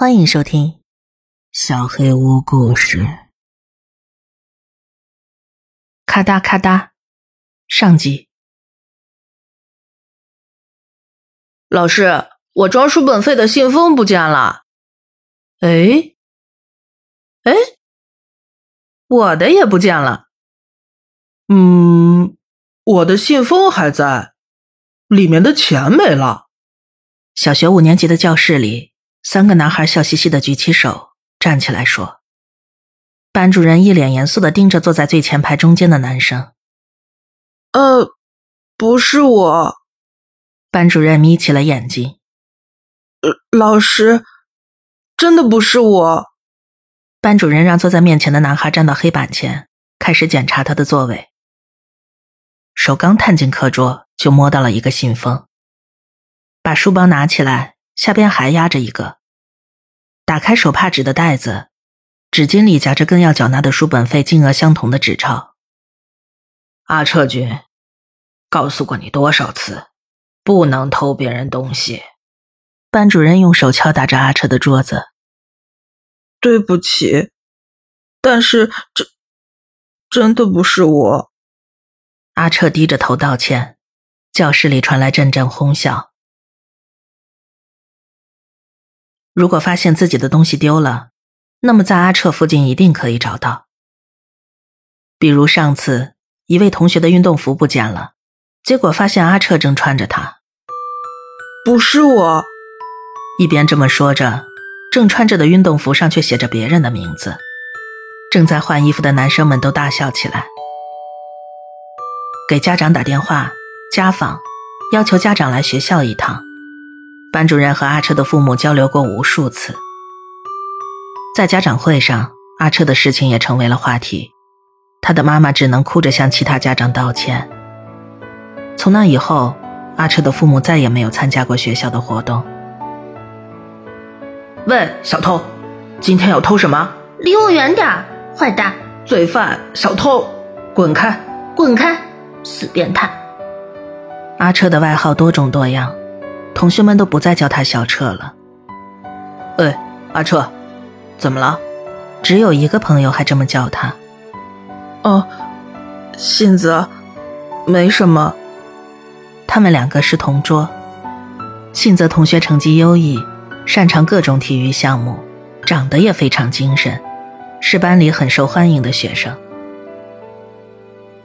欢迎收听《小黑屋故事》。咔哒咔哒，上集。老师，我装书本费的信封不见了。哎，哎，我的也不见了。嗯，我的信封还在，里面的钱没了。小学五年级的教室里，三个男孩笑嘻嘻的举起手，站起来说：“班主任一脸严肃的盯着坐在最前排中间的男生。”“呃，不是我。”班主任眯起了眼睛。“呃，老师，真的不是我。”班主任让坐在面前的男孩站到黑板前，开始检查他的座位。手刚探进课桌，就摸到了一个信封。把书包拿起来，下边还压着一个。打开手帕纸的袋子，纸巾里夹着跟要缴纳的书本费金额相同的纸钞。阿彻君，告诉过你多少次，不能偷别人东西。班主任用手敲打着阿彻的桌子。对不起，但是这真的不是我。阿彻低着头道歉。教室里传来阵阵哄笑。如果发现自己的东西丢了，那么在阿彻附近一定可以找到。比如上次一位同学的运动服不见了，结果发现阿彻正穿着它。不是我。一边这么说着，正穿着的运动服上却写着别人的名字。正在换衣服的男生们都大笑起来，给家长打电话，家访，要求家长来学校一趟。班主任和阿彻的父母交流过无数次，在家长会上，阿彻的事情也成为了话题。他的妈妈只能哭着向其他家长道歉。从那以后，阿彻的父母再也没有参加过学校的活动。喂，小偷，今天要偷什么？离我远点坏蛋！罪犯，小偷，滚开！滚开！死变态！阿彻的外号多种多样。同学们都不再叫他小彻了。喂，阿彻，怎么了？只有一个朋友还这么叫他。哦，信子，没什么。他们两个是同桌。信泽同学成绩优异，擅长各种体育项目，长得也非常精神，是班里很受欢迎的学生。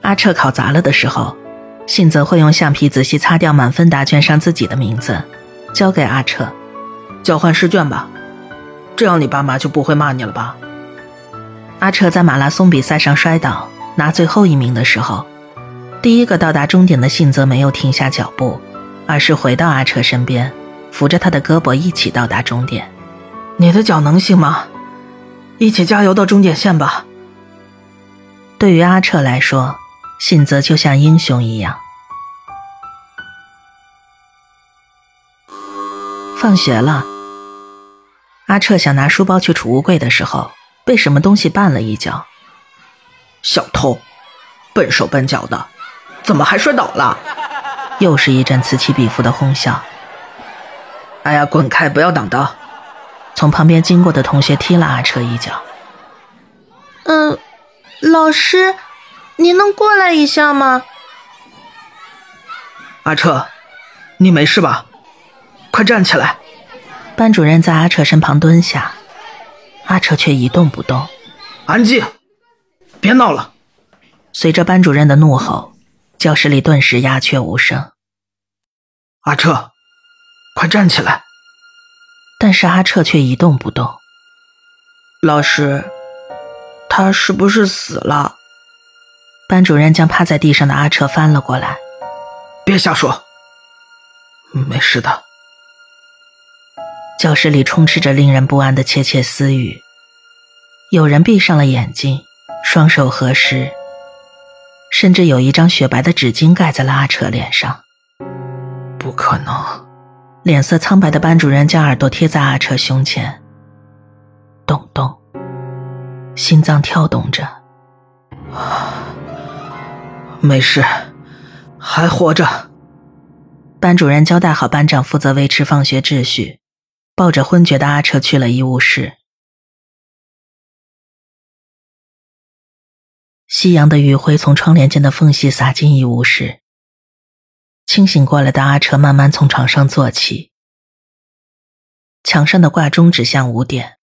阿彻考砸了的时候。信则会用橡皮仔细擦掉满分答卷上自己的名字，交给阿彻，交换试卷吧，这样你爸妈就不会骂你了吧？阿彻在马拉松比赛上摔倒，拿最后一名的时候，第一个到达终点的信则没有停下脚步，而是回到阿彻身边，扶着他的胳膊一起到达终点。你的脚能行吗？一起加油到终点线吧。对于阿彻来说。信则就像英雄一样。放学了，阿彻想拿书包去储物柜的时候，被什么东西绊了一跤。小偷，笨手笨脚的，怎么还摔倒了？又是一阵此起彼伏的哄笑。哎呀，滚开！不要挡道！从旁边经过的同学踢了阿彻一脚。嗯，老师。你能过来一下吗，阿彻？你没事吧？快站起来！班主任在阿彻身旁蹲下，阿彻却一动不动。安静，别闹了！随着班主任的怒吼，教室里顿时鸦雀无声。阿彻，快站起来！但是阿彻却一动不动。老师，他是不是死了？班主任将趴在地上的阿彻翻了过来，别瞎说，没事的。教室里充斥着令人不安的窃窃私语，有人闭上了眼睛，双手合十，甚至有一张雪白的纸巾盖在了阿彻脸上。不可能！脸色苍白的班主任将耳朵贴在阿彻胸前，咚咚，心脏跳动着。没事，还活着。班主任交代好班长负责维持放学秩序，抱着昏厥的阿彻去了医务室。夕阳的余晖从窗帘间的缝隙洒进医务室。清醒过来的阿彻慢慢从床上坐起。墙上的挂钟指向五点。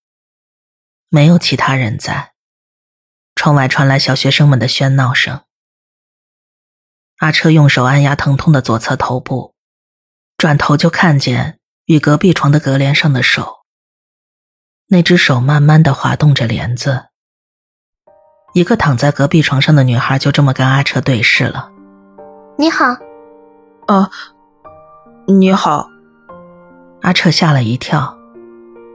没有其他人在。窗外传来小学生们的喧闹声。阿彻用手按压疼痛的左侧头部，转头就看见与隔壁床的隔帘上的手。那只手慢慢的滑动着帘子。一个躺在隔壁床上的女孩就这么跟阿彻对视了。你好，啊，你好。阿彻吓了一跳，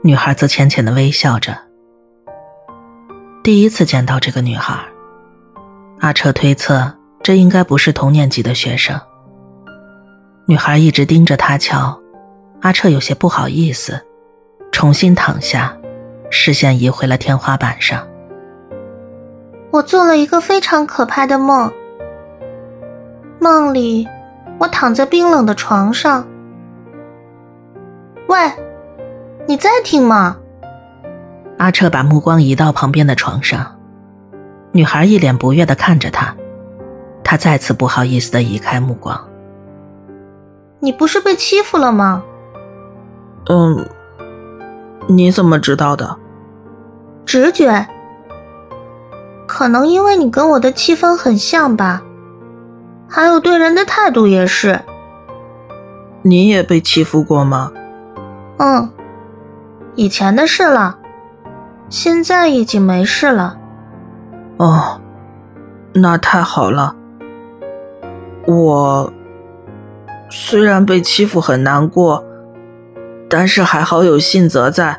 女孩则浅浅的微笑着。第一次见到这个女孩，阿彻推测这应该不是同年级的学生。女孩一直盯着他瞧，阿彻有些不好意思，重新躺下，视线移回了天花板上。我做了一个非常可怕的梦。梦里，我躺在冰冷的床上。喂，你在听吗？阿彻把目光移到旁边的床上，女孩一脸不悦的看着他，他再次不好意思的移开目光。你不是被欺负了吗？嗯，你怎么知道的？直觉。可能因为你跟我的气氛很像吧，还有对人的态度也是。你也被欺负过吗？嗯，以前的事了，现在已经没事了。哦，那太好了。我虽然被欺负很难过，但是还好有信泽在，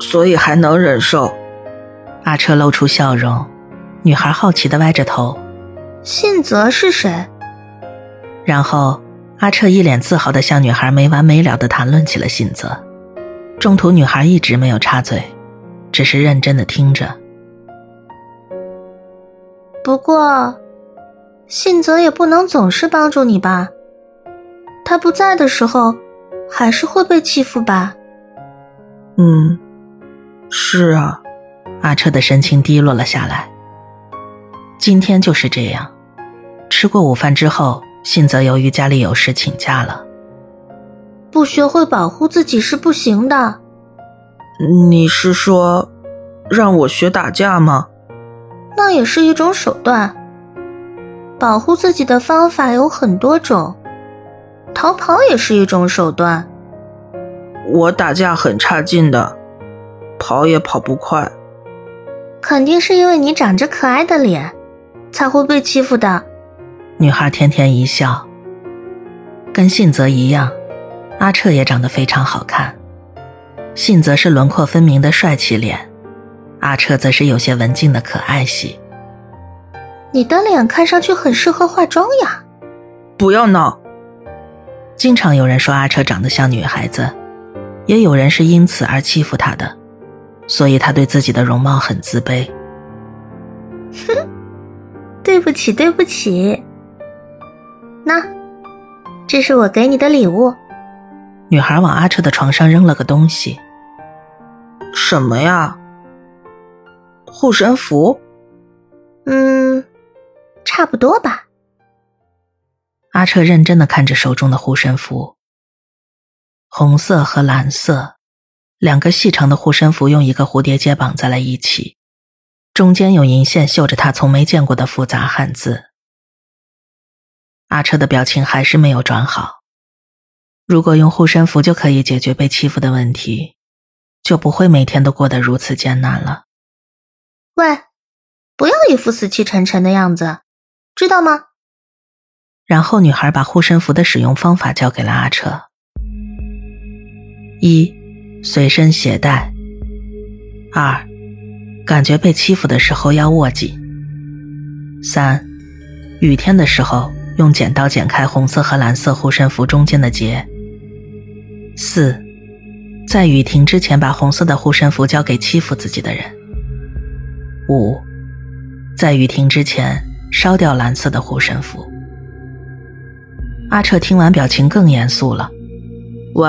所以还能忍受。阿彻露出笑容。女孩好奇的歪着头，信泽是谁？然后阿彻一脸自豪的向女孩没完没了的谈论起了信泽。中途女孩一直没有插嘴，只是认真的听着。不过，信泽也不能总是帮助你吧？他不在的时候，还是会被欺负吧？嗯，是啊。阿彻的神情低落了下来。今天就是这样，吃过午饭之后，信泽由于家里有事请假了。不学会保护自己是不行的。你是说，让我学打架吗？那也是一种手段。保护自己的方法有很多种，逃跑也是一种手段。我打架很差劲的，跑也跑不快。肯定是因为你长着可爱的脸。才会被欺负的。女孩甜甜一笑。跟信泽一样，阿彻也长得非常好看。信泽是轮廓分明的帅气脸，阿彻则是有些文静的可爱系。你的脸看上去很适合化妆呀。不要闹。经常有人说阿彻长得像女孩子，也有人是因此而欺负他的，所以他对自己的容貌很自卑。哼。对不起，对不起。那，这是我给你的礼物。女孩往阿彻的床上扔了个东西。什么呀？护身符？嗯，差不多吧。阿彻认真的看着手中的护身符。红色和蓝色，两个细长的护身符用一个蝴蝶结绑在了一起。中间有银线绣着他从没见过的复杂汉字。阿彻的表情还是没有转好。如果用护身符就可以解决被欺负的问题，就不会每天都过得如此艰难了。喂，不要一副死气沉沉的样子，知道吗？然后女孩把护身符的使用方法教给了阿彻：一，随身携带；二。感觉被欺负的时候要握紧。三，雨天的时候用剪刀剪开红色和蓝色护身符中间的结。四，在雨停之前把红色的护身符交给欺负自己的人。五，在雨停之前烧掉蓝色的护身符。阿彻听完，表情更严肃了。喂，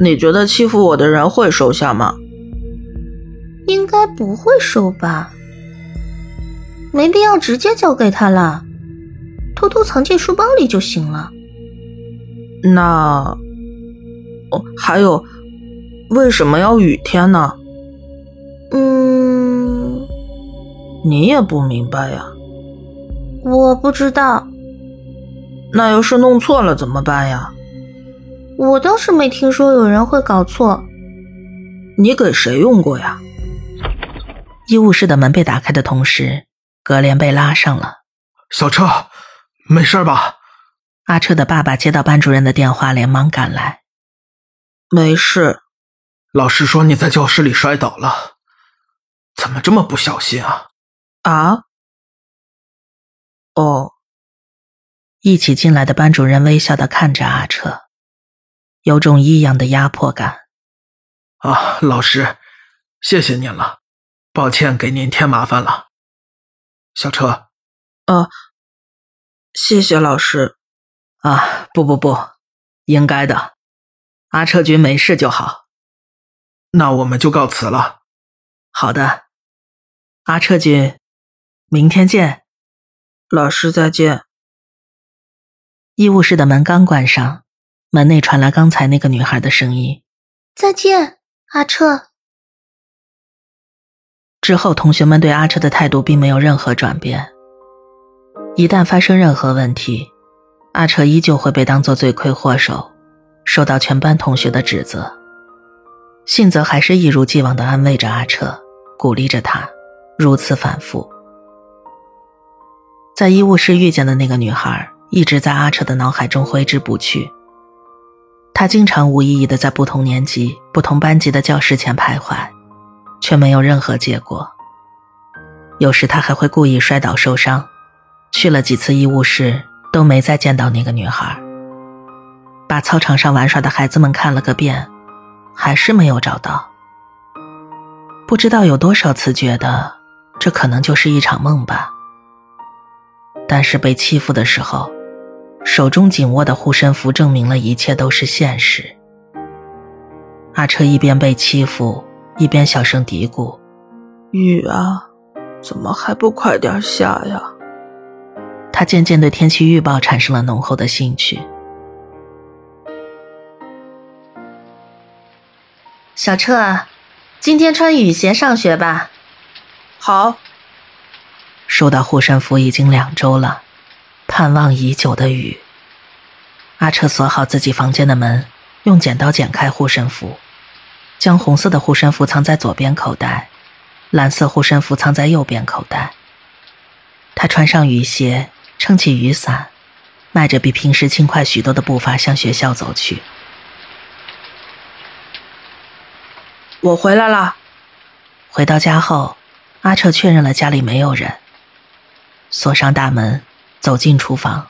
你觉得欺负我的人会收下吗？应该不会收吧，没必要直接交给他了，偷偷藏进书包里就行了。那，哦，还有，为什么要雨天呢？嗯，你也不明白呀？我不知道。那要是弄错了怎么办呀？我倒是没听说有人会搞错。你给谁用过呀？医务室的门被打开的同时，格帘被拉上了。小车，没事吧？阿彻的爸爸接到班主任的电话，连忙赶来。没事。老师说你在教室里摔倒了，怎么这么不小心啊？啊？哦。一起进来的班主任微笑的看着阿彻，有种异样的压迫感。啊，老师，谢谢您了。抱歉，给您添麻烦了，小车。啊，谢谢老师。啊，不不不，应该的。阿彻君没事就好。那我们就告辞了。好的，阿彻君，明天见。老师再见。医务室的门刚关上，门内传来刚才那个女孩的声音：“再见，阿彻。”之后，同学们对阿彻的态度并没有任何转变。一旦发生任何问题，阿彻依旧会被当作罪魁祸首，受到全班同学的指责。信则还是一如既往的安慰着阿彻，鼓励着他，如此反复。在医务室遇见的那个女孩，一直在阿彻的脑海中挥之不去。他经常无意义的在不同年级、不同班级的教室前徘徊。却没有任何结果。有时他还会故意摔倒受伤，去了几次医务室都没再见到那个女孩。把操场上玩耍的孩子们看了个遍，还是没有找到。不知道有多少次觉得这可能就是一场梦吧。但是被欺负的时候，手中紧握的护身符证明了一切都是现实。阿彻一边被欺负。一边小声嘀咕：“雨啊，怎么还不快点下呀？”他渐渐对天气预报产生了浓厚的兴趣。小彻，今天穿雨鞋上学吧。好。收到护身符已经两周了，盼望已久的雨。阿彻锁好自己房间的门，用剪刀剪开护身符。将红色的护身符藏在左边口袋，蓝色护身符藏在右边口袋。他穿上雨鞋，撑起雨伞，迈着比平时轻快许多的步伐向学校走去。我回来了。回到家后，阿彻确认了家里没有人，锁上大门，走进厨房。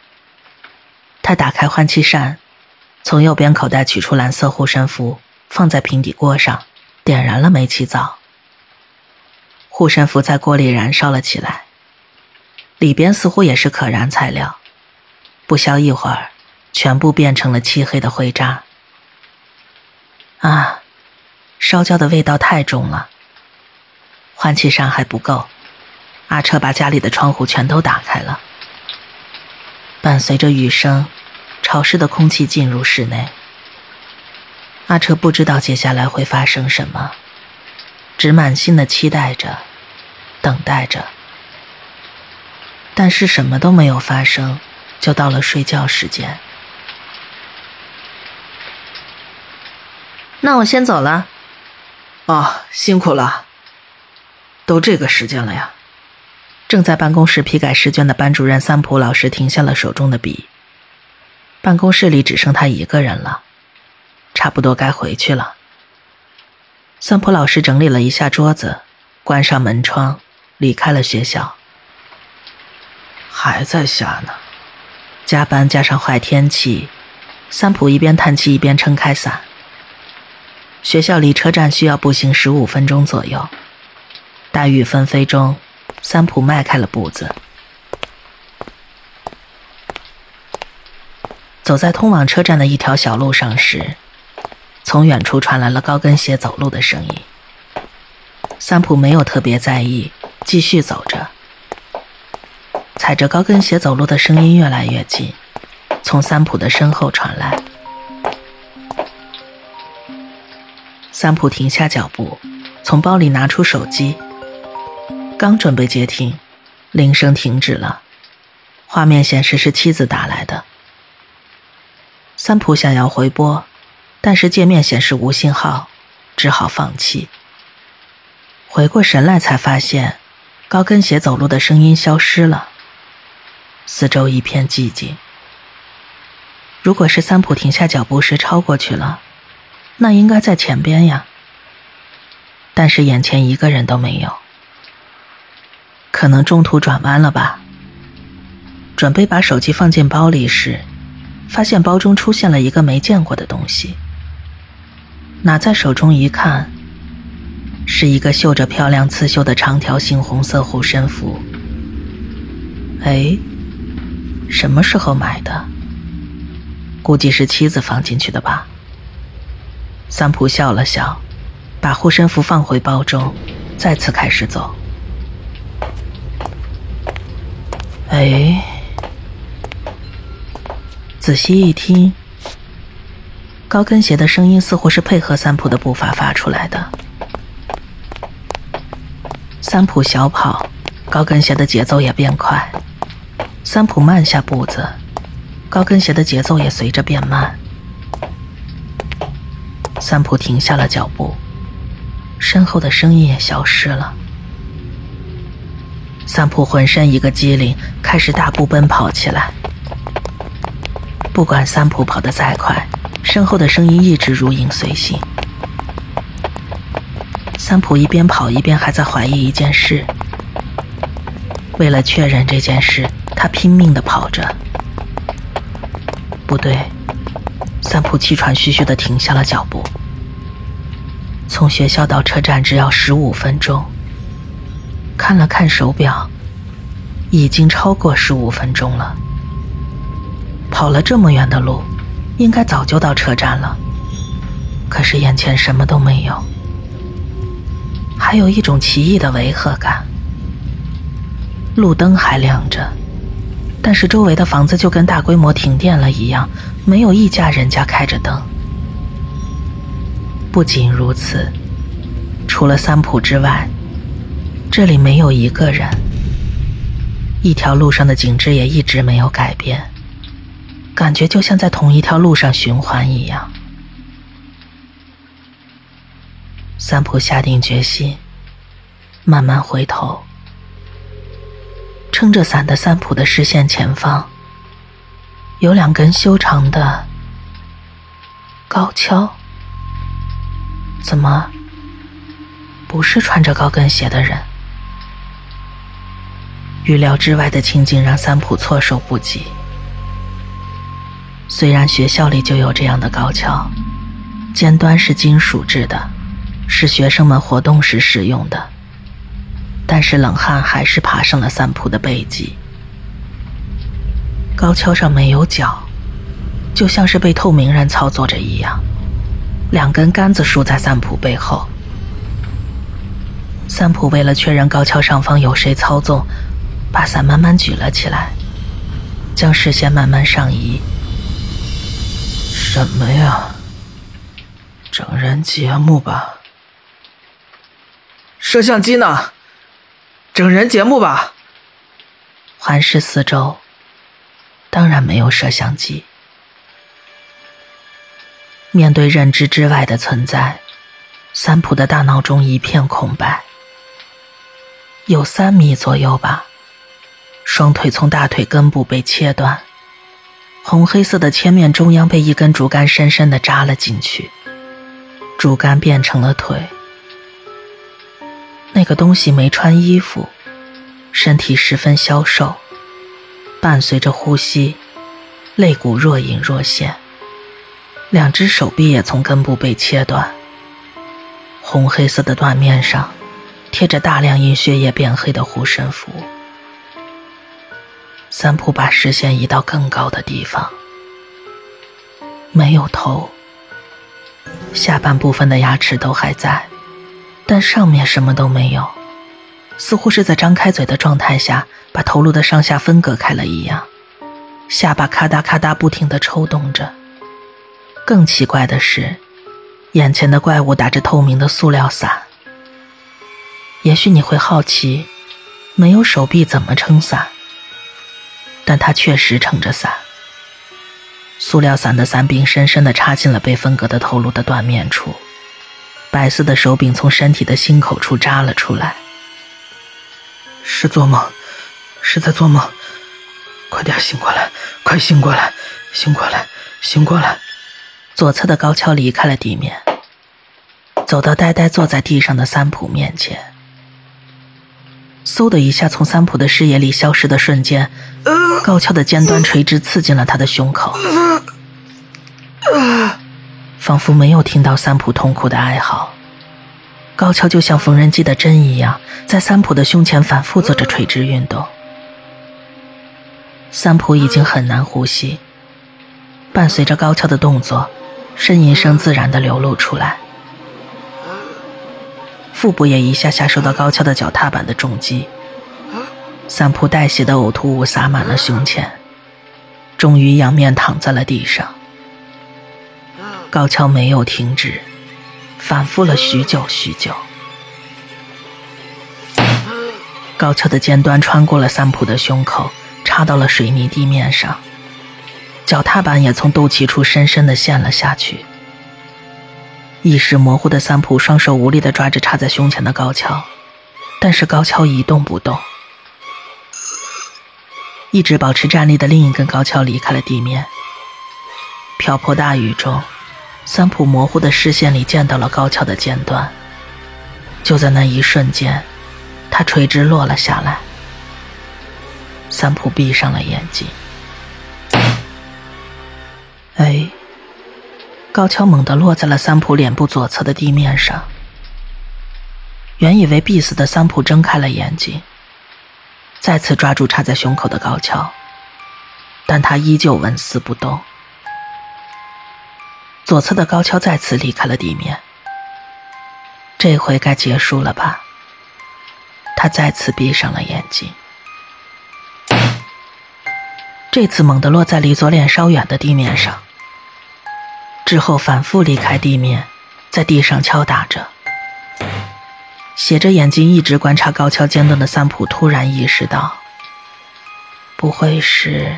他打开换气扇，从右边口袋取出蓝色护身符。放在平底锅上，点燃了煤气灶。护身符在锅里燃烧了起来，里边似乎也是可燃材料。不消一会儿，全部变成了漆黑的灰渣。啊，烧焦的味道太重了。换气扇还不够，阿彻把家里的窗户全都打开了。伴随着雨声，潮湿的空气进入室内。阿彻不知道接下来会发生什么，只满心的期待着，等待着。但是什么都没有发生，就到了睡觉时间。那我先走了。啊，辛苦了。都这个时间了呀。正在办公室批改试卷的班主任三浦老师停下了手中的笔。办公室里只剩他一个人了。差不多该回去了。三浦老师整理了一下桌子，关上门窗，离开了学校。还在下呢，加班加上坏天气，三浦一边叹气一边撑开伞。学校离车站需要步行十五分钟左右。大雨纷飞中，三浦迈开了步子，走在通往车站的一条小路上时。从远处传来了高跟鞋走路的声音。三浦没有特别在意，继续走着，踩着高跟鞋走路的声音越来越近，从三浦的身后传来。三浦停下脚步，从包里拿出手机，刚准备接听，铃声停止了，画面显示是妻子打来的。三浦想要回拨，但是界面显示无信号，只好放弃。回过神来，才发现高跟鞋走路的声音消失了，四周一片寂静。如果是三浦停下脚步时超过去了，那应该在前边呀。但是眼前一个人都没有，可能中途转弯了吧。准备把手机放进包里时，发现包中出现了一个没见过的东西。拿在手中一看。是一个绣着漂亮刺绣的长条形红色护身符。哎，什么时候买的？估计是妻子放进去的吧。三浦笑了笑，把护身符放回包中，再次开始走。哎，仔细一听，高跟鞋的声音似乎是配合三浦的步伐发出来的。三浦小跑，高跟鞋的节奏也变快。三浦慢下步子，高跟鞋的节奏也随着变慢。三浦停下了脚步，身后的声音也消失了。三浦浑身一个机灵，开始大步奔跑起来。不管三浦跑得再快，身后的声音一直如影随形。三浦一边跑一边还在怀疑一件事。为了确认这件事，他拼命的跑着。不对，三浦气喘吁吁的停下了脚步。从学校到车站只要十五分钟。看了看手表，已经超过十五分钟了。跑了这么远的路，应该早就到车站了。可是眼前什么都没有。还有一种奇异的违和感。路灯还亮着，但是周围的房子就跟大规模停电了一样，没有一家人家开着灯。不仅如此，除了三浦之外，这里没有一个人。一条路上的景致也一直没有改变，感觉就像在同一条路上循环一样。三浦下定决心，慢慢回头。撑着伞的三浦的视线前方，有两根修长的高跷。怎么，不是穿着高跟鞋的人？预料之外的情景让三浦措手不及。虽然学校里就有这样的高跷，尖端是金属制的。是学生们活动时使用的，但是冷汗还是爬上了三浦的背脊。高跷上没有脚，就像是被透明人操作着一样。两根杆子竖在三浦背后。三浦为了确认高跷上方有谁操纵，把伞慢慢举了起来，将视线慢慢上移。什么呀？整人节目吧？摄像机呢？整人节目吧。环视四周，当然没有摄像机。面对认知之外的存在，三浦的大脑中一片空白。有三米左右吧。双腿从大腿根部被切断，红黑色的切面中央被一根竹竿深深的扎了进去，竹竿变成了腿。那个东西没穿衣服，身体十分消瘦，伴随着呼吸，肋骨若隐若现。两只手臂也从根部被切断，红黑色的缎面上贴着大量因血液变黑的护身符。三浦把视线移到更高的地方，没有头，下半部分的牙齿都还在，但上面什么都没有，似乎是在张开嘴的状态下把头颅的上下分隔开了一样，下巴咔嗒咔嗒不停地抽动着。更奇怪的是，眼前的怪物打着透明的塑料伞。也许你会好奇，没有手臂怎么撑伞？但他确实撑着伞。塑料伞的伞柄深深地插进了被分割的头颅的断面处，白色的手柄从身体的心口处扎了出来。是做梦，是在做梦，快点醒过来，快醒过来，醒过来，醒过来！左侧的高跷离开了地面，走到呆呆坐在地上的三浦面前。嗖的一下，从三浦的视野里消失的瞬间，高跷的尖端垂直刺进了他的胸口，仿佛没有听到三浦痛苦的哀嚎。高跷就像缝纫机的针一样，在三浦的胸前反复做着垂直运动。三浦已经很难呼吸，伴随着高跷的动作，呻吟声自然的流露出来。腹部也一下下受到高跷的脚踏板的重击，三浦带血的呕吐物洒满了胸前，终于仰面躺在了地上。高跷没有停止，反复了许久许久。高跷的尖端穿过了三浦的胸口，插到了水泥地面上，脚踏板也从肚脐处深深的陷了下去。意识模糊的三浦双手无力地抓着插在胸前的高跷，但是高跷一动不动。一直保持站立的另一根高跷离开了地面。瓢泼大雨中，三浦模糊的视线里见到了高跷的尖端。就在那一瞬间，它垂直落了下来。三浦闭上了眼睛。哎。高跷猛地落在了三浦脸部左侧的地面上。原以为必死的三浦睁开了眼睛，再次抓住插在胸口的高跷，但他依旧纹丝不动。左侧的高跷再次离开了地面。这回该结束了吧？他再次闭上了眼睛。这次猛地落在离左脸稍远的地面上。之后反复离开地面，在地上敲打着。斜着眼睛一直观察高跷尖端的三浦突然意识到，不会是……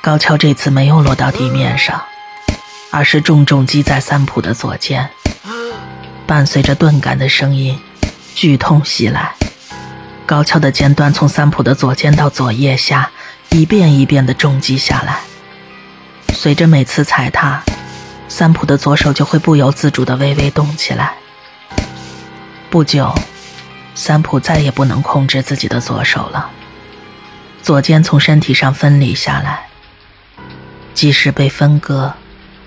高跷这次没有落到地面上，而是重重击在三浦的左肩，伴随着钝感的声音，剧痛袭来。高跷的尖端从三浦的左肩到左腋下，一遍一遍的重击下来。随着每次踩踏，三浦的左手就会不由自主的微微动起来。不久，三浦再也不能控制自己的左手了，左肩从身体上分离下来，即使被分割，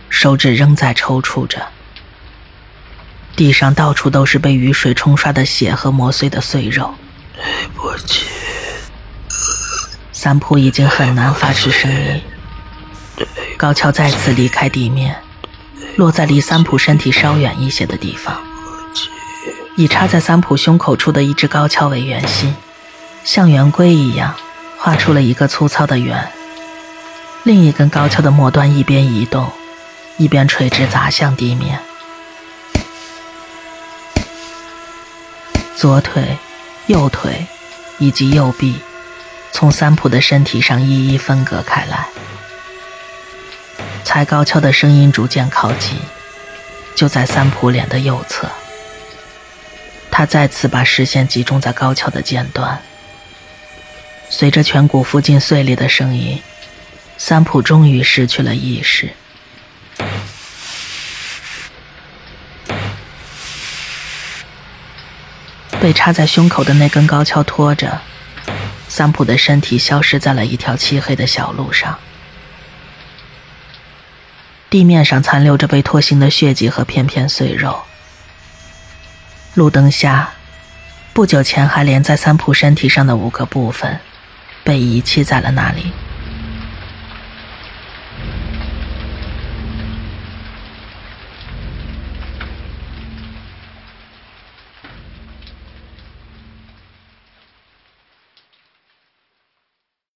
手指仍在抽搐着。地上到处都是被雨水冲刷的血和磨碎的碎肉。对不起，三浦已经很难发出声音。高跷再次离开地面，落在离三浦身体稍远一些的地方。以插在三浦胸口处的一只高跷为圆心，像圆规一样画出了一个粗糙的圆。另一根高跷的末端一边移动，一边垂直砸向地面。左腿、右腿以及右臂，从三浦的身体上一一分割开来。踩高跷的声音逐渐靠近，就在三浦脸的右侧。他再次把视线集中在高跷的尖端。随着颧骨附近碎裂的声音，三浦终于失去了意识。被插在胸口的那根高跷拖着，三浦的身体消失在了一条漆黑的小路上。地面上残留着被拖行的血迹和片片碎肉。路灯下，不久前还连在三浦身体上的五个部分，被遗弃在了那里。